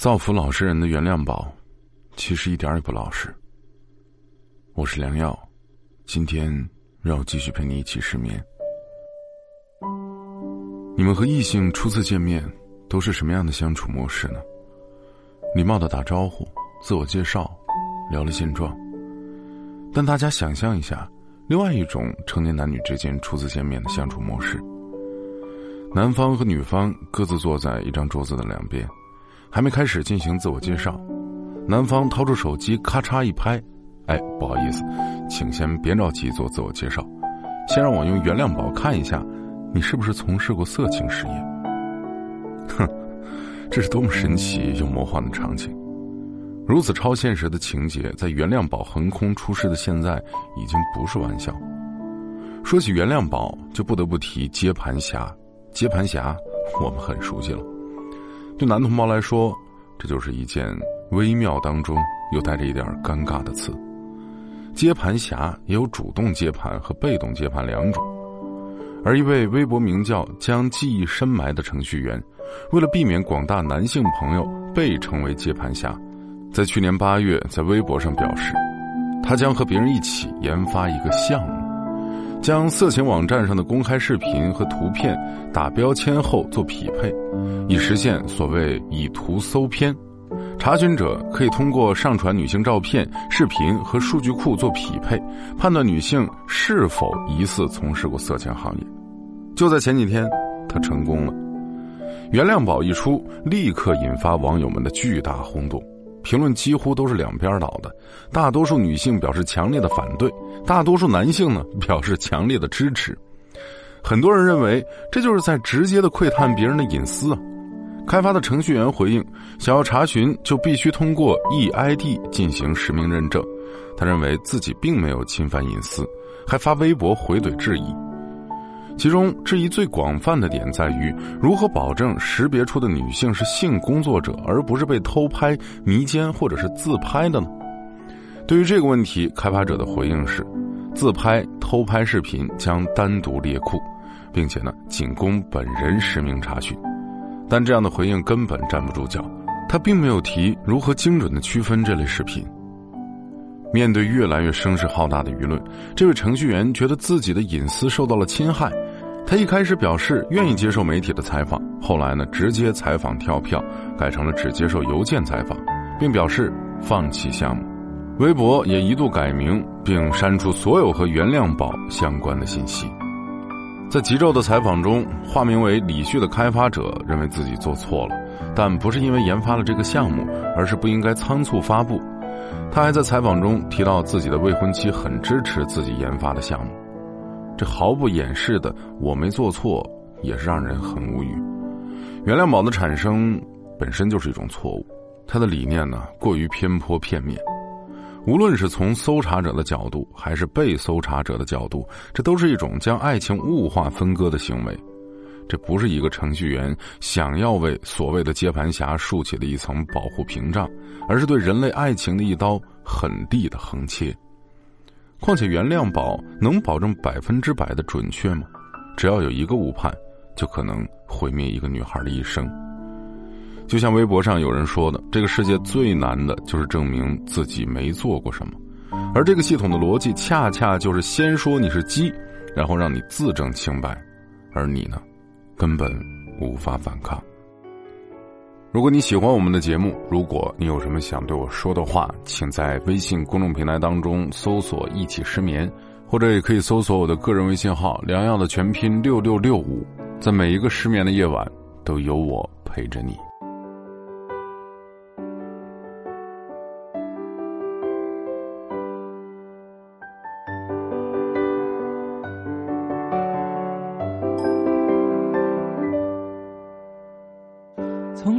造福老实人的原谅宝，其实一点也不老实。我是良药，今天让我继续陪你一起失眠。你们和异性初次见面都是什么样的相处模式呢？礼貌的打招呼，自我介绍，聊了现状。但大家想象一下，另外一种成年男女之间初次见面的相处模式。男方和女方各自坐在一张桌子的两边，还没开始进行自我介绍，男方掏出手机咔嚓一拍：“哎，不好意思，请先别着急做自我介绍，先让我用原谅宝看一下，你是不是从事过色情事业？”哼，这是多么神奇又魔幻的场景！如此超现实的情节，在原谅宝横空出世的现在，已经不是玩笑。说起原谅宝，就不得不提接盘侠。接盘侠，我们很熟悉了。对男同胞来说，这就是一件微妙当中又带着一点尴尬的词。接盘侠也有主动接盘和被动接盘两种。而一位微博名叫“将记忆深埋”的程序员，为了避免广大男性朋友被称为接盘侠，在去年八月在微博上表示，他将和别人一起研发一个项目。将色情网站上的公开视频和图片打标签后做匹配，以实现所谓以图搜片。查询者可以通过上传女性照片、视频和数据库做匹配，判断女性是否疑似从事过色情行业。就在前几天，他成功了。原谅宝一出，立刻引发网友们的巨大轰动。评论几乎都是两边倒的，大多数女性表示强烈的反对，大多数男性呢表示强烈的支持。很多人认为这就是在直接的窥探别人的隐私啊！开发的程序员回应，想要查询就必须通过 eID 进行实名认证。他认为自己并没有侵犯隐私，还发微博回怼质疑。其中质疑最广泛的点在于，如何保证识别出的女性是性工作者，而不是被偷拍、迷奸或者是自拍的呢？对于这个问题，开发者的回应是：自拍、偷拍视频将单独列库，并且呢，仅供本人实名查询。但这样的回应根本站不住脚，他并没有提如何精准的区分这类视频。面对越来越声势浩大的舆论，这位程序员觉得自己的隐私受到了侵害。他一开始表示愿意接受媒体的采访，后来呢，直接采访跳票，改成了只接受邮件采访，并表示放弃项目。微博也一度改名，并删除所有和原谅宝相关的信息。在极昼的采访中，化名为李旭的开发者认为自己做错了，但不是因为研发了这个项目，而是不应该仓促发布。他还在采访中提到，自己的未婚妻很支持自己研发的项目。这毫不掩饰的，我没做错，也是让人很无语。原谅宝的产生本身就是一种错误，他的理念呢过于偏颇片面。无论是从搜查者的角度，还是被搜查者的角度，这都是一种将爱情物化分割的行为。这不是一个程序员想要为所谓的接盘侠竖起的一层保护屏障，而是对人类爱情的一刀狠地的横切。况且，原谅宝能保证百分之百的准确吗？只要有一个误判，就可能毁灭一个女孩的一生。就像微博上有人说的：“这个世界最难的就是证明自己没做过什么。”而这个系统的逻辑，恰恰就是先说你是鸡，然后让你自证清白，而你呢，根本无法反抗。如果你喜欢我们的节目，如果你有什么想对我说的话，请在微信公众平台当中搜索“一起失眠”，或者也可以搜索我的个人微信号“良药”的全拼六六六五，在每一个失眠的夜晚，都有我陪着你。